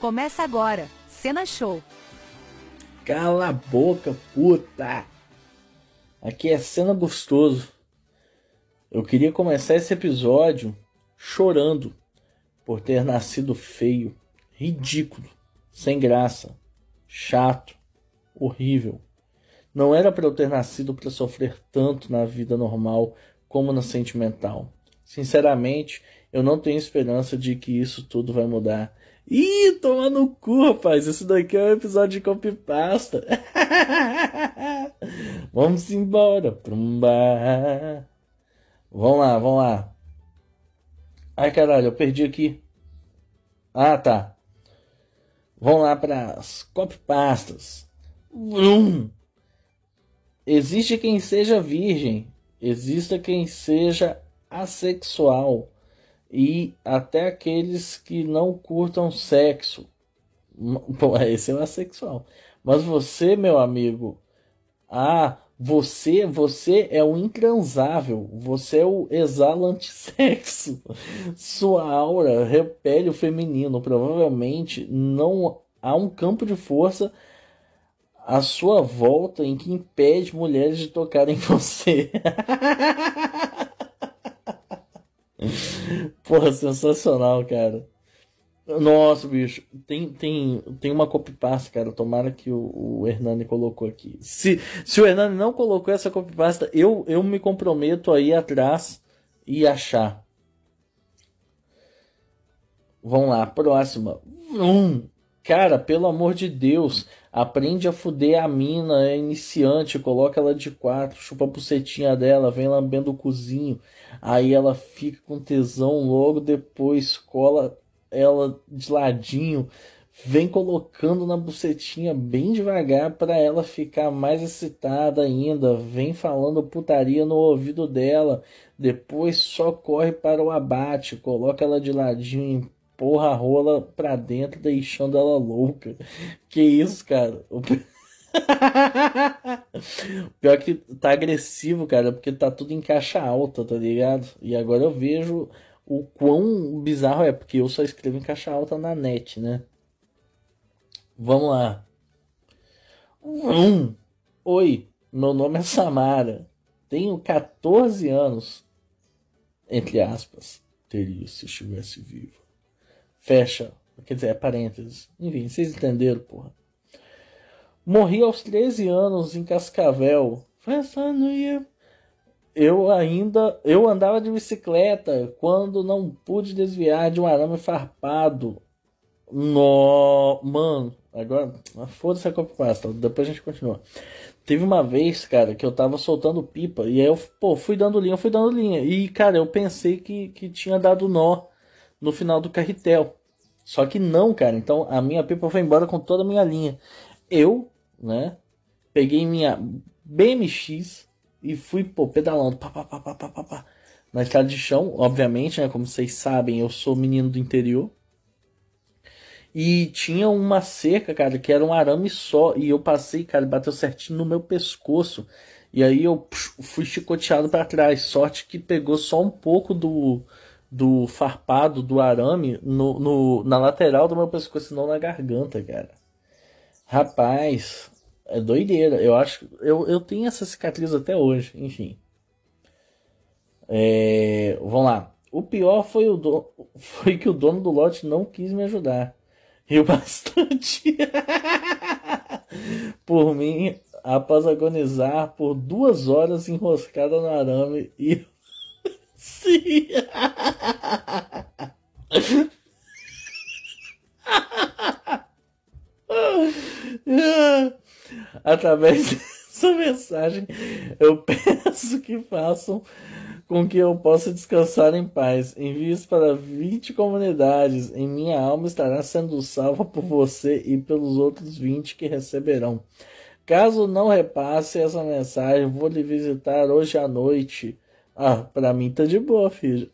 Começa agora, Cena Show. Cala a boca, puta! Aqui é cena gostoso. Eu queria começar esse episódio chorando por ter nascido feio, ridículo, sem graça, chato, horrível. Não era para eu ter nascido para sofrer tanto na vida normal como na sentimental. Sinceramente, eu não tenho esperança de que isso tudo vai mudar. Ih, toma no cu, rapaz. Isso daqui é um episódio de copypasta. vamos embora pra. Vamos lá, vamos lá. Ai, caralho, eu perdi aqui. Ah, tá. Vamos lá para as copypastas. Vrum. Existe quem seja virgem. Exista quem seja assexual e até aqueles que não curtam sexo. Bom, esse é o assexual. Mas você, meu amigo, ah, você, você é o intransável, você é o exala antissexo. Sua aura repele o feminino. Provavelmente não há um campo de força à sua volta em que impede mulheres de tocarem em você. Porra, sensacional, cara. Nossa, bicho, tem, tem, tem uma copypasta, cara. Tomara que o, o Hernani colocou aqui. Se, se o Hernani não colocou essa copypasta, eu, eu me comprometo a ir atrás e achar. Vamos lá, próxima. Cara, pelo amor de Deus, aprende a fuder a mina, é iniciante, coloca ela de quatro, chupa a bucetinha dela, vem lambendo o cozinho. Aí ela fica com tesão, logo depois cola ela de ladinho, vem colocando na bucetinha bem devagar para ela ficar mais excitada ainda, vem falando putaria no ouvido dela, depois só corre para o abate, coloca ela de ladinho, empurra a rola pra dentro, deixando ela louca. Que isso, cara? O Pior que tá agressivo, cara, porque tá tudo em caixa alta, tá ligado? E agora eu vejo o quão bizarro é, porque eu só escrevo em caixa alta na net, né? Vamos lá. Oi, meu nome é Samara. Tenho 14 anos. Entre aspas, teria se estivesse vivo. Fecha. Quer dizer, é parênteses. Enfim, vocês entenderam, porra. Morri aos 13 anos em Cascavel. Eu ainda eu andava de bicicleta quando não pude desviar de um arame farpado. No, mano, agora foda-se a copypasta, depois a gente continua. Teve uma vez, cara, que eu tava soltando pipa e aí eu, pô, fui dando linha, fui dando linha. E, cara, eu pensei que, que tinha dado nó no final do carretel. Só que não, cara. Então a minha pipa foi embora com toda a minha linha. Eu, né, peguei minha BMX e fui, pô, pedalando, pá, pá, pá, pá, pá, pá, pá, na estrada de chão, obviamente, né, como vocês sabem, eu sou menino do interior. E tinha uma cerca, cara, que era um arame só, e eu passei, cara, bateu certinho no meu pescoço. E aí eu fui chicoteado para trás. Sorte que pegou só um pouco do, do farpado do arame no, no, na lateral do meu pescoço, não na garganta, cara. Rapaz, é doideira. Eu acho. Eu, eu tenho essa cicatriz até hoje, enfim. É, vamos lá. O pior foi, o do, foi que o dono do lote não quis me ajudar. Riu bastante. por mim, após agonizar por duas horas enroscada no arame e. Sim! Através dessa mensagem, eu peço que façam com que eu possa descansar em paz. Envie para 20 comunidades. Em minha alma estará sendo salva por você e pelos outros 20 que receberão. Caso não repasse essa mensagem, vou lhe visitar hoje à noite. Ah, para mim tá de boa, filho.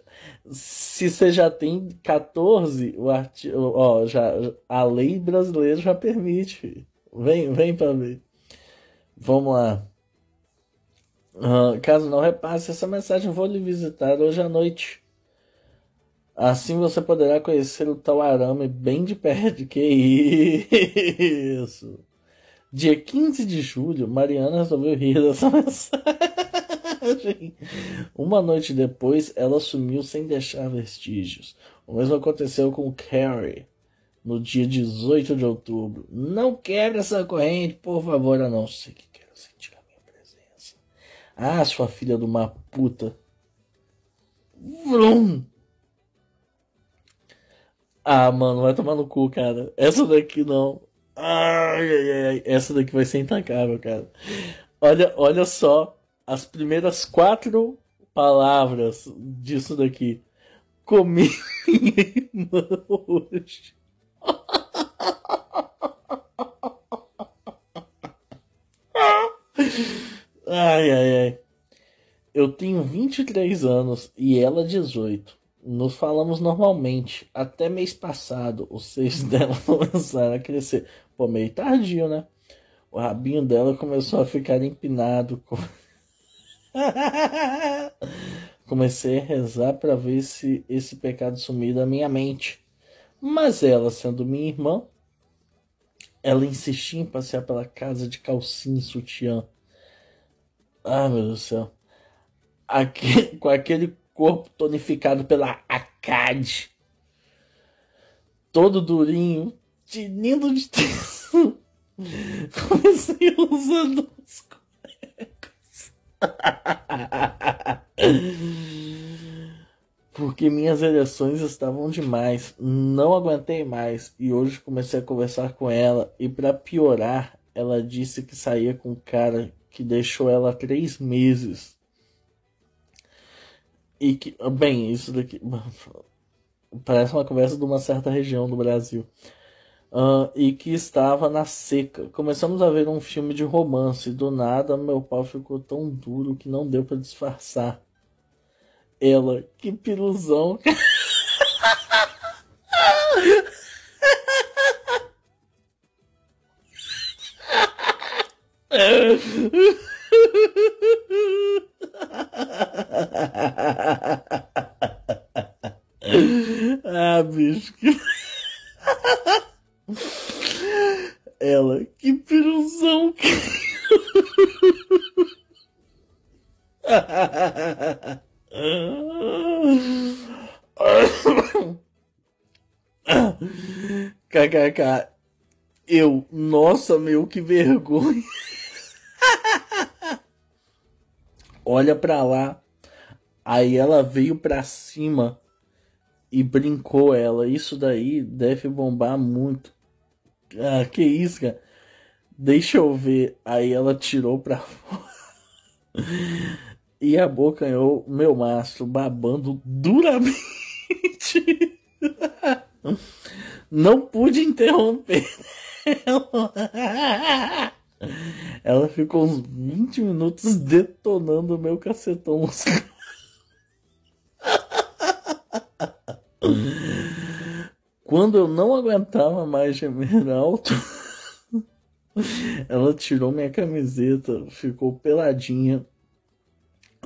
Se você já tem 14, o arti... ó, já, a lei brasileira já permite. Filho. Vem, vem para ver. Vamos lá. Uh, caso não repasse essa mensagem, vou lhe visitar hoje à noite. Assim você poderá conhecer o tal arame bem de perto. Que isso! Dia 15 de julho, Mariana resolveu rir dessa mensagem. Uma noite depois, ela sumiu sem deixar vestígios. O mesmo aconteceu com Carrie no dia 18 de outubro. Não quebre essa corrente, por favor, a não ser que quero sentir a minha presença. Ah, sua filha de uma puta. Vrum! Ah, mano, vai tomar no cu, cara. Essa daqui não. Ai, ai, ai. Essa daqui vai ser intacável, cara. Olha, olha só as primeiras quatro palavras disso daqui. Comi irmã hoje. Ai, ai, ai. Eu tenho 23 anos e ela 18. Nos falamos normalmente. Até mês passado, os seios dela começaram a crescer. Pô, meio tardio, né? O rabinho dela começou a ficar empinado. Comecei a rezar para ver se esse pecado sumir da minha mente. Mas ela, sendo minha irmã, ela insistia em passear pela casa de calcinha e sutiã. Ah, meu Deus do céu. Aqui, com aquele corpo tonificado pela ACAD. Todo durinho, tinindo de tensão. Comecei usando os. porque minhas ereções estavam demais, não aguentei mais e hoje comecei a conversar com ela e para piorar, ela disse que saía com um cara que deixou ela três meses e que, bem, isso daqui parece uma conversa de uma certa região do Brasil. Uh, e que estava na seca. Começamos a ver um filme de romance. E do nada, meu pau ficou tão duro que não deu para disfarçar. Ela, que piruzão. KKK. Eu, nossa, meu, que vergonha. Olha pra lá. Aí ela veio pra cima e brincou ela. Isso daí deve bombar muito. Ah, que isso, cara. Deixa eu ver. Aí ela tirou pra fora e abocanhou meu mastro, babando duramente. Não pude interromper ela. Ficou uns 20 minutos detonando meu cacetão. Quando eu não aguentava mais gemer alto, ela tirou minha camiseta, ficou peladinha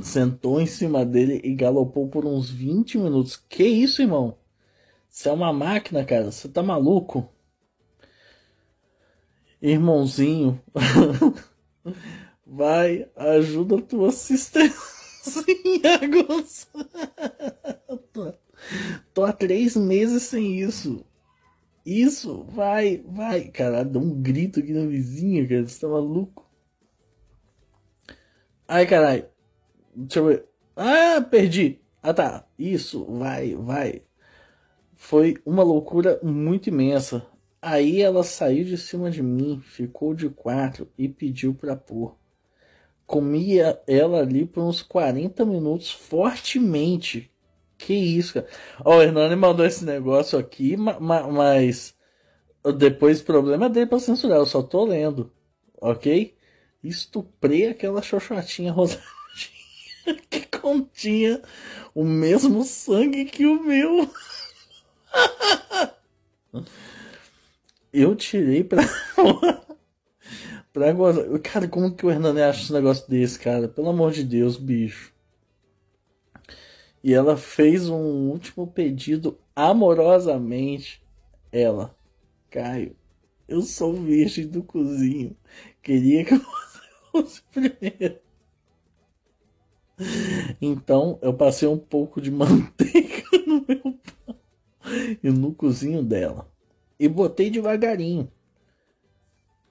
sentou em cima dele e galopou por uns 20 minutos. Que isso, irmão? Você é uma máquina, cara. Você tá maluco? Irmãozinho, vai, ajuda a tua assistência. tô, tô há três meses sem isso. Isso, vai, vai. Cara, dá um grito aqui na vizinha, cara. Você tá maluco? Ai, caralho. Deixa eu ver. Ah, perdi. Ah, tá. Isso, vai, vai. Foi uma loucura muito imensa. Aí ela saiu de cima de mim, ficou de quatro e pediu pra pôr. Comia ela ali por uns 40 minutos fortemente. Que isso, cara. Ó, o Hernani mandou esse negócio aqui, mas depois o problema é dele pra censurar. Eu só tô lendo, ok? Estuprei aquela xoxotinha rosada. que continha o mesmo sangue que o meu. Eu tirei pra. pra gozar. Cara, como que o Hernani acha um negócio desse, cara? Pelo amor de Deus, bicho. E ela fez um último pedido amorosamente. Ela, Caio, eu sou virgem do cozinho. Queria que você fosse primeiro. Então eu passei um pouco de manteiga no meu pão e no cozinho dela. E botei devagarinho.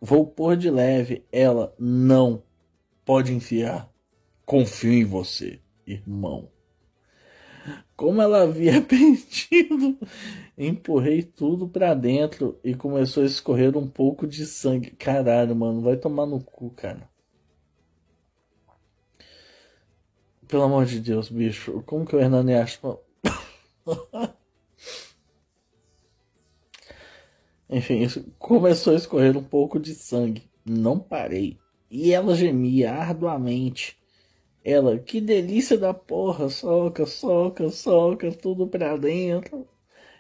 Vou pôr de leve. Ela, não. Pode enfiar. Confio em você, irmão. Como ela havia pedido, empurrei tudo para dentro e começou a escorrer um pouco de sangue. Caralho, mano, vai tomar no cu, cara. Pelo amor de Deus, bicho, como que o Hernani acha? Enfim, começou a escorrer um pouco de sangue. Não parei. E ela gemia arduamente. Ela, que delícia da porra, soca, soca, soca, tudo pra dentro.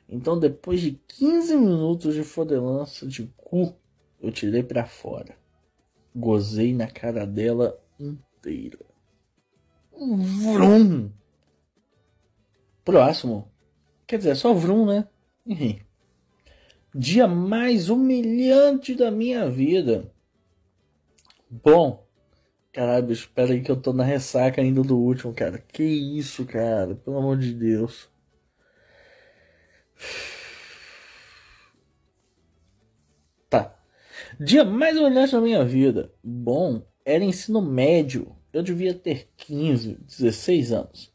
Então, depois de 15 minutos de fodelança de cu, eu tirei pra fora. Gozei na cara dela inteira. Vrum! Próximo. Quer dizer, é só vrum, né? Enfim dia mais humilhante da minha vida. Bom, caralho, espera aí que eu tô na ressaca ainda do último, cara. Que isso, cara, pelo amor de Deus. Tá. Dia mais humilhante da minha vida. Bom, era ensino médio. Eu devia ter 15, 16 anos.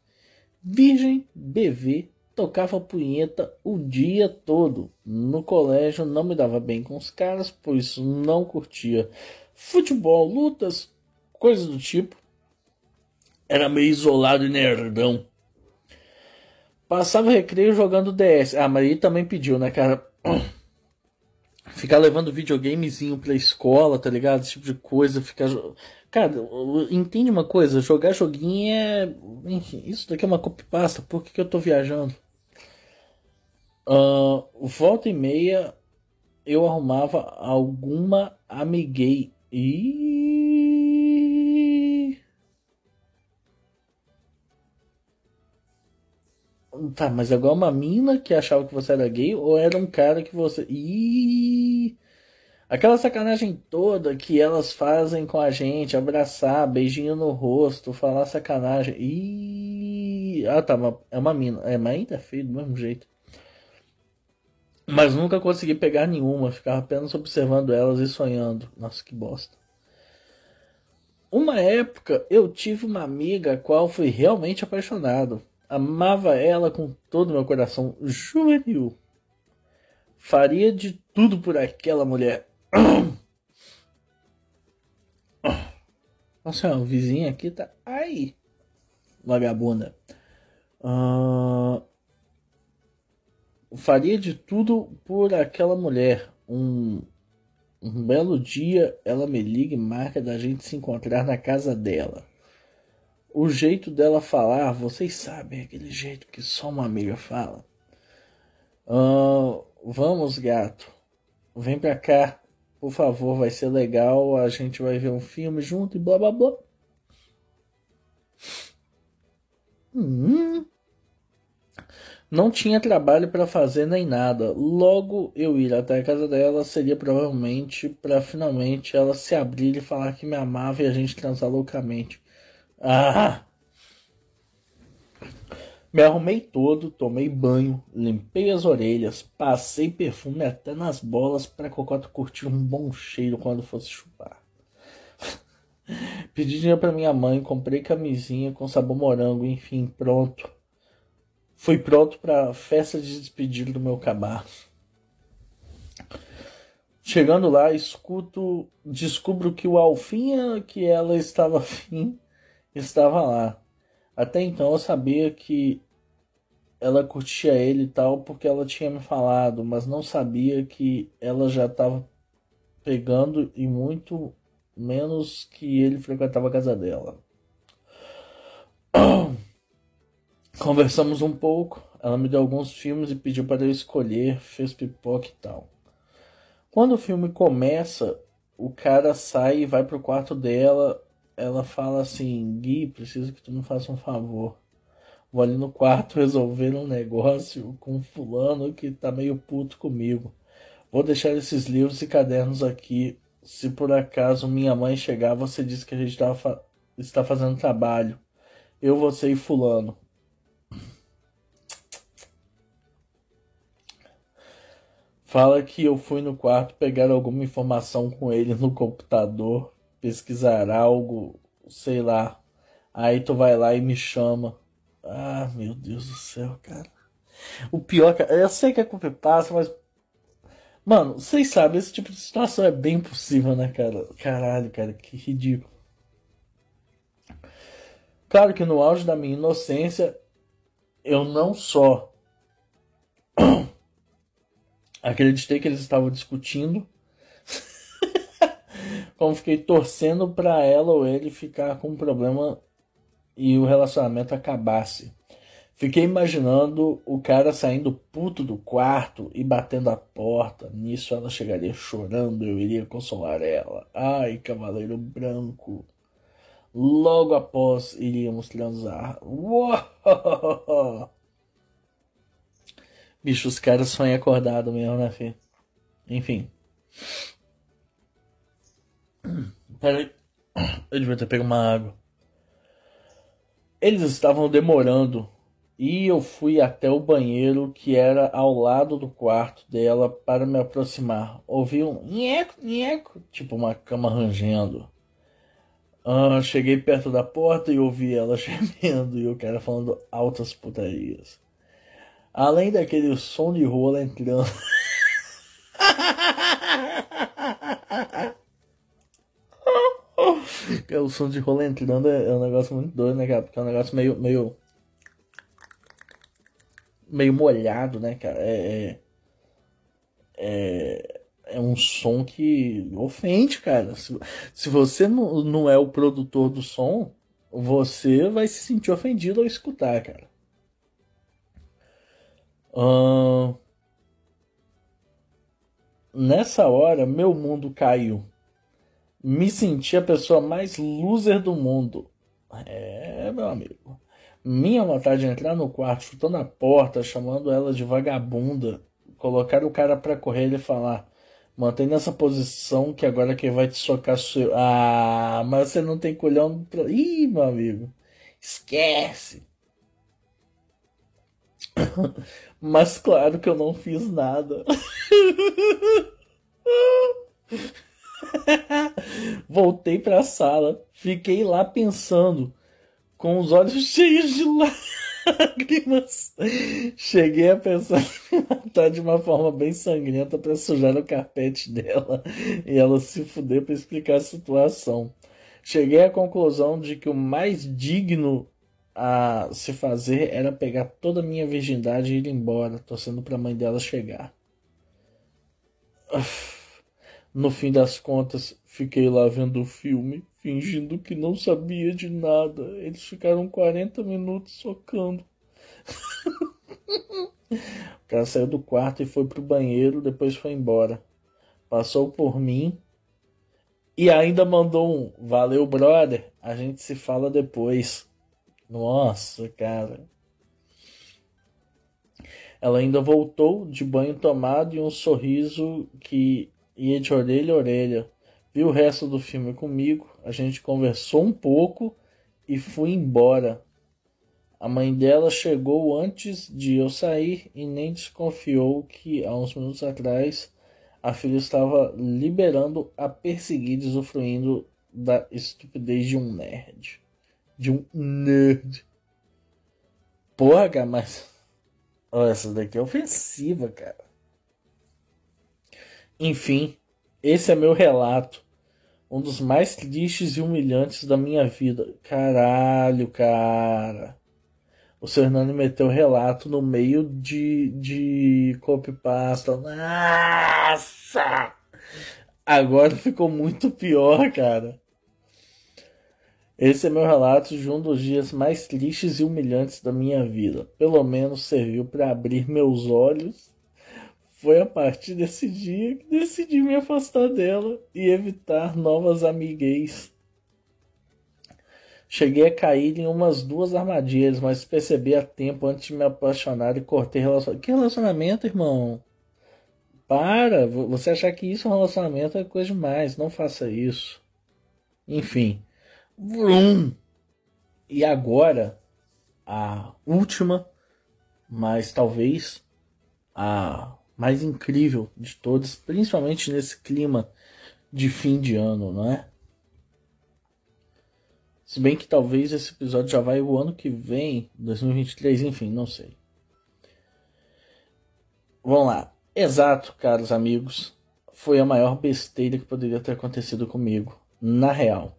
Virgem, BV, tocava punheta o dia todo. No colégio não me dava bem com os caras, por isso não curtia futebol, lutas, coisas do tipo. Era meio isolado e nerdão. Passava recreio jogando DS. Ah, mas ele também pediu, né, cara? Ficar levando videogamezinho pra escola, tá ligado? Esse tipo de coisa. Ficar. Cara, entende uma coisa? Jogar joguinho é. Enfim, isso daqui é uma copypasta. Por que, que eu tô viajando? Uh, volta e meia eu arrumava alguma amiguei. E. Tá, mas agora uma mina que achava que você era gay ou era um cara que você. Ih! Aquela sacanagem toda que elas fazem com a gente, abraçar, beijinho no rosto, falar sacanagem. Ih! Ah, tá, é uma mina. É, mas ainda é feio do mesmo jeito. Mas nunca consegui pegar nenhuma, ficava apenas observando elas e sonhando. Nossa, que bosta. Uma época eu tive uma amiga a qual fui realmente apaixonado. Amava ela com todo o meu coração juvenil. Faria de tudo por aquela mulher. Nossa, o vizinho aqui tá. Ai! Vagabunda. Uh, faria de tudo por aquela mulher. Um, um belo dia ela me liga e marca da gente se encontrar na casa dela. O jeito dela falar, vocês sabem, aquele jeito que só uma amiga fala. Uh, vamos, gato. Vem pra cá, por favor, vai ser legal. A gente vai ver um filme junto e blá blá blá. Hum. Não tinha trabalho para fazer nem nada. Logo eu ir até a casa dela seria provavelmente para finalmente ela se abrir e falar que me amava e a gente transar loucamente. Ah! Me arrumei todo, tomei banho, limpei as orelhas, passei perfume até nas bolas para Cocota curtir um bom cheiro quando fosse chupar. Pedi dinheiro para minha mãe, comprei camisinha com sabor morango, enfim, pronto. Fui pronto para a festa de despedida do meu cabaço. Chegando lá, escuto, descubro que o Alfinha que ela estava afim estava lá. Até então eu sabia que ela curtia ele e tal porque ela tinha me falado, mas não sabia que ela já estava pegando e muito menos que ele frequentava a casa dela. Conversamos um pouco, ela me deu alguns filmes e pediu para eu escolher, fez pipoca e tal. Quando o filme começa, o cara sai e vai pro quarto dela. Ela fala assim: Gui, preciso que tu me faça um favor. Vou ali no quarto resolver um negócio com fulano que tá meio puto comigo. Vou deixar esses livros e cadernos aqui. Se por acaso minha mãe chegar, você diz que a gente tá fa está fazendo trabalho. Eu, você e fulano. Fala que eu fui no quarto pegar alguma informação com ele no computador, pesquisar algo, sei lá. Aí tu vai lá e me chama. Ah, meu Deus do céu, cara. O pior, cara, eu sei que a culpa passa, mas. Mano, vocês sabem, esse tipo de situação é bem possível, né, cara? Caralho, cara, que ridículo. Claro que no auge da minha inocência, eu não só acreditei que eles estavam discutindo, como fiquei torcendo para ela ou ele ficar com um problema e o relacionamento acabasse. Fiquei imaginando o cara saindo puto do quarto e batendo a porta. Nisso ela chegaria chorando, eu iria consolar ela. Ai, cavaleiro branco. Logo após iríamos transar. Uou! Bicho, os caras sonham acordado mesmo, né, filho? Enfim. Peraí. Eu devia ter pego uma água. Eles estavam demorando e eu fui até o banheiro que era ao lado do quarto dela para me aproximar. Ouvi um nheco, nheco, tipo uma cama rangendo. Ah, cheguei perto da porta e ouvi ela gemendo e o cara falando altas putarias. Além daquele som de rola entrando. É, o som de rola entrando é, um negócio muito doido, né, cara? Porque é um negócio meio. meio. meio molhado, né, cara? É. É, é um som que ofende, cara. Se, se você não é o produtor do som, você vai se sentir ofendido ao escutar, cara. Nessa hora, meu mundo caiu me senti a pessoa mais loser do mundo. É, meu amigo. Minha vontade de entrar no quarto, chutando a porta, chamando ela de vagabunda, colocar o cara pra correr e falar: mantém nessa posição que agora quem vai te socar sou eu. Ah, mas você não tem colhão pra. Ih, meu amigo. Esquece. mas claro que eu não fiz nada. Voltei para a sala, fiquei lá pensando, com os olhos cheios de lágrimas. Cheguei a pensar em matar de uma forma bem sangrenta para sujar o carpete dela e ela se fuder para explicar a situação. Cheguei à conclusão de que o mais digno a se fazer era pegar toda a minha virgindade e ir embora, torcendo para a mãe dela chegar. No fim das contas, fiquei lá vendo o filme, fingindo que não sabia de nada. Eles ficaram 40 minutos socando. o cara saiu do quarto e foi pro banheiro, depois foi embora. Passou por mim e ainda mandou um valeu, brother. A gente se fala depois. Nossa, cara. Ela ainda voltou de banho tomado e um sorriso que ia de orelha a orelha. Viu o resto do filme comigo, a gente conversou um pouco e fui embora. A mãe dela chegou antes de eu sair e nem desconfiou que há uns minutos atrás a filha estava liberando a perseguir, usufruindo da estupidez de um nerd. De um nerd. Porra, cara, mas. Olha, essa daqui é ofensiva, cara. Enfim, esse é meu relato. Um dos mais tristes e humilhantes da minha vida. Caralho, cara. O seu Hernani meteu relato no meio de, de copypasta. Nossa! Agora ficou muito pior, cara. Esse é meu relato de um dos dias mais tristes e humilhantes da minha vida. Pelo menos serviu para abrir meus olhos foi a partir desse dia que decidi me afastar dela e evitar novas amigues. Cheguei a cair em umas duas armadilhas, mas percebi a tempo antes de me apaixonar e cortei relacionamento. Que relacionamento, irmão? Para! Você achar que isso é um relacionamento é coisa demais. Não faça isso. Enfim. Vrum. E agora, a última, mas talvez a mais incrível de todas, principalmente nesse clima de fim de ano, não é? Se bem que talvez esse episódio já vai o ano que vem, 2023, enfim, não sei. Vamos lá. Exato, caros amigos. Foi a maior besteira que poderia ter acontecido comigo, na real.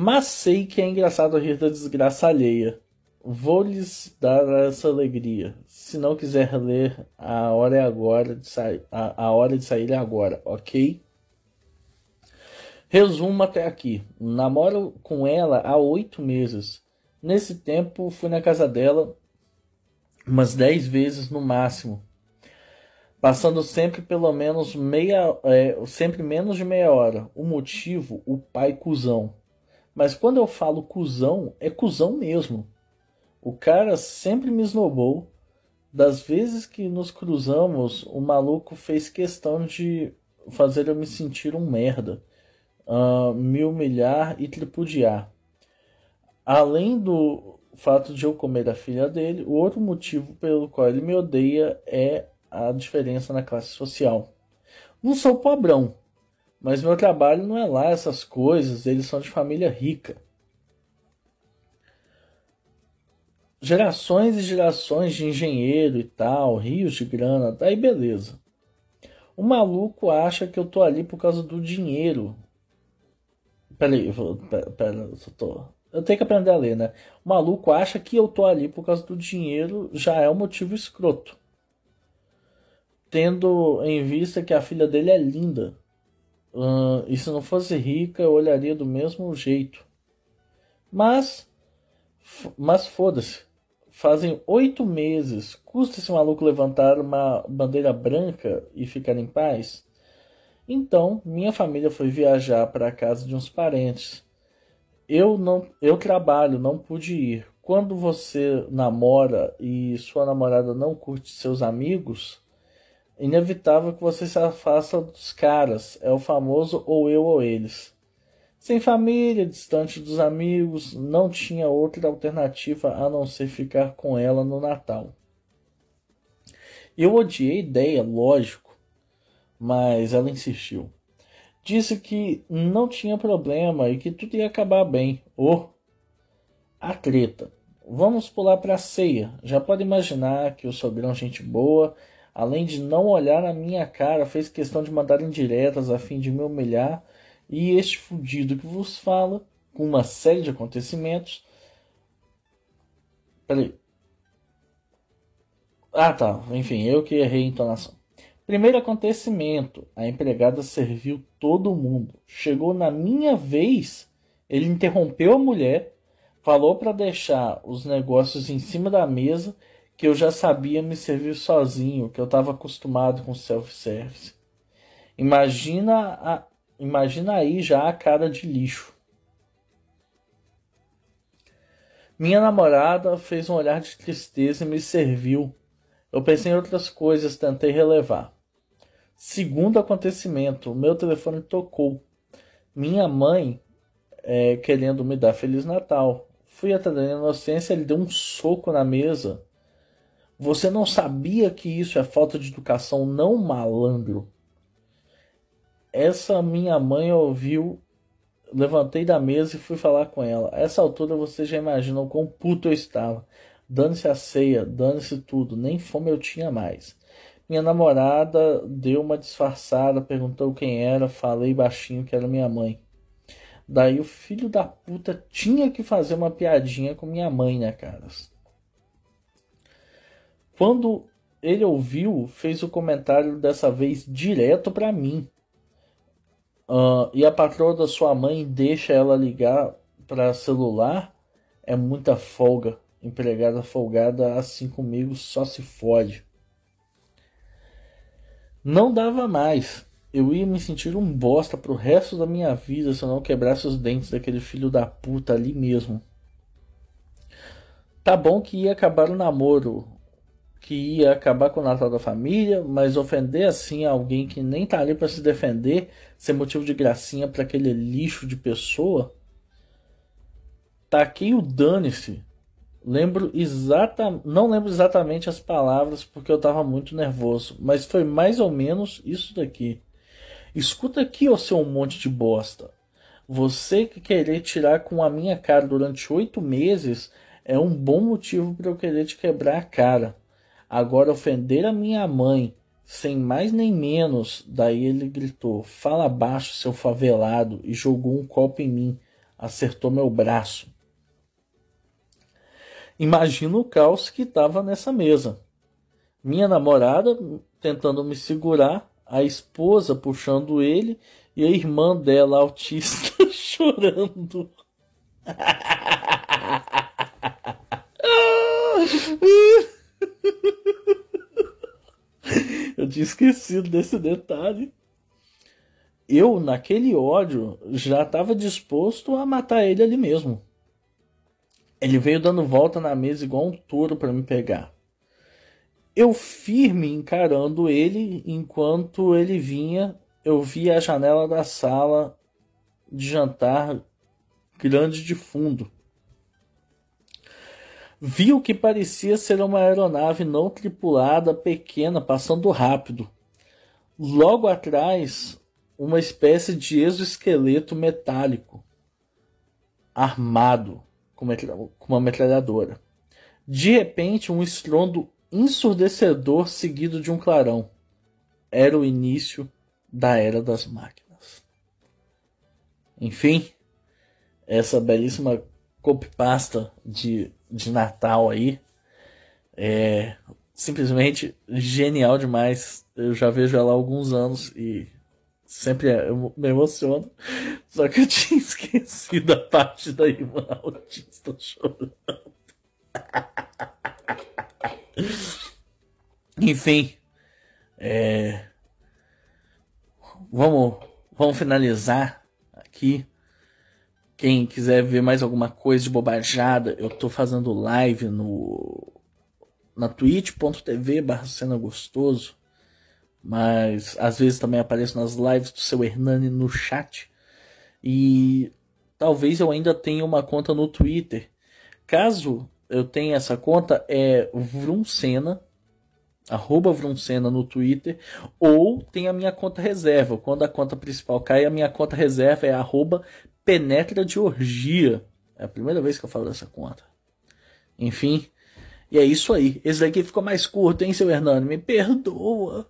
Mas sei que é engraçado rir da desgraça alheia. Vou lhes dar essa alegria. Se não quiser ler, a hora é agora de sair. A, a hora de sair é agora, ok? Resumo até aqui. Namoro com ela há oito meses. Nesse tempo, fui na casa dela umas dez vezes no máximo. Passando sempre pelo menos meia, é, sempre menos de meia hora. O motivo, o pai cuzão. Mas quando eu falo cuzão, é cuzão mesmo. O cara sempre me esnobou. Das vezes que nos cruzamos, o maluco fez questão de fazer eu me sentir um merda uh, me humilhar e tripudiar. Além do fato de eu comer a filha dele, o outro motivo pelo qual ele me odeia é a diferença na classe social. Não sou pobrão, mas meu trabalho não é lá essas coisas, eles são de família rica. Gerações e gerações de engenheiro e tal, rios de grana, daí beleza. O maluco acha que eu tô ali por causa do dinheiro, Peraí, pera, pera, eu, tô... eu tenho que aprender a ler, né? O maluco acha que eu tô ali por causa do dinheiro, já é um motivo escroto. Tendo em vista que a filha dele é linda. Uh, e se não fosse rica, eu olharia do mesmo jeito. Mas, mas foda-se. Fazem oito meses. Custa esse maluco levantar uma bandeira branca e ficar em paz? Então, minha família foi viajar para a casa de uns parentes. Eu não, eu trabalho, não pude ir. Quando você namora e sua namorada não curte seus amigos, inevitável que você se afasta dos caras. É o famoso ou eu ou eles. Sem família, distante dos amigos, não tinha outra alternativa a não ser ficar com ela no Natal. Eu odiei a ideia, lógico mas ela insistiu. Disse que não tinha problema e que tudo ia acabar bem. Oh, a treta. Vamos pular para a ceia. Já pode imaginar que o sogrão, gente boa, além de não olhar na minha cara, fez questão de mandar indiretas a fim de me humilhar. E este fudido que vos fala, com uma série de acontecimentos. Peraí. Ah, tá. Enfim, eu que errei a entonação. Primeiro acontecimento, a empregada serviu todo mundo. Chegou na minha vez, ele interrompeu a mulher, falou para deixar os negócios em cima da mesa, que eu já sabia me servir sozinho, que eu estava acostumado com self-service. Imagina, a, imagina aí já a cara de lixo. Minha namorada fez um olhar de tristeza e me serviu. Eu pensei em outras coisas, tentei relevar. Segundo acontecimento, meu telefone tocou. Minha mãe é, querendo me dar Feliz Natal. Fui atender a inocência, ele deu um soco na mesa. Você não sabia que isso é falta de educação, não malandro? Essa minha mãe ouviu, levantei da mesa e fui falar com ela. Essa altura você já imagina o quão puto eu estava. Dane-se a ceia, dane-se tudo, nem fome eu tinha mais. Minha namorada deu uma disfarçada, perguntou quem era, falei baixinho que era minha mãe. Daí o filho da puta tinha que fazer uma piadinha com minha mãe, né, caras? Quando ele ouviu, fez o comentário dessa vez direto para mim. Uh, e a patroa da sua mãe deixa ela ligar para celular. É muita folga. Empregada folgada assim comigo só se fode. Não dava mais. eu ia me sentir um bosta pro resto da minha vida se eu não quebrasse os dentes daquele filho da puta ali mesmo. Tá bom que ia acabar o namoro, que ia acabar com o Natal da família, mas ofender assim alguém que nem tá ali para se defender, ser motivo de gracinha para aquele lixo de pessoa. Taquei o dane-se. Lembro exata, não lembro exatamente as palavras porque eu tava muito nervoso, mas foi mais ou menos isso daqui. Escuta aqui, ô seu monte de bosta. Você que querer tirar com a minha cara durante oito meses é um bom motivo para eu querer te quebrar a cara. Agora ofender a minha mãe, sem mais nem menos, daí ele gritou: Fala baixo, seu favelado, e jogou um copo em mim, acertou meu braço. Imagina o caos que estava nessa mesa. Minha namorada tentando me segurar, a esposa puxando ele e a irmã dela, autista, chorando. Eu tinha esquecido desse detalhe. Eu, naquele ódio, já estava disposto a matar ele ali mesmo. Ele veio dando volta na mesa igual um touro para me pegar. Eu firme encarando ele enquanto ele vinha, eu vi a janela da sala de jantar grande de fundo. Vi o que parecia ser uma aeronave não tripulada pequena passando rápido. Logo atrás, uma espécie de exoesqueleto metálico armado com uma metralhadora. De repente, um estrondo ensurdecedor seguido de um clarão. Era o início da era das máquinas. Enfim, essa belíssima copypasta de, de Natal aí é simplesmente genial demais. Eu já vejo ela há alguns anos e sempre é, eu me emociono. Só que eu tinha esquecido a parte da irmã autista chorando. Enfim, é... vamos, vamos finalizar aqui. Quem quiser ver mais alguma coisa de bobajada, eu tô fazendo live no na twitch.tv barra cena gostoso mas às vezes também apareço nas lives do seu Hernani no chat. E talvez eu ainda tenha uma conta no Twitter. Caso eu tenha essa conta, é Vrumcena, arroba Vrumcena no Twitter, ou tem a minha conta reserva. Quando a conta principal cai, a minha conta reserva é arroba Penetra de Orgia. É a primeira vez que eu falo dessa conta. Enfim, e é isso aí. Esse daqui ficou mais curto, hein, seu Hernani? Me perdoa.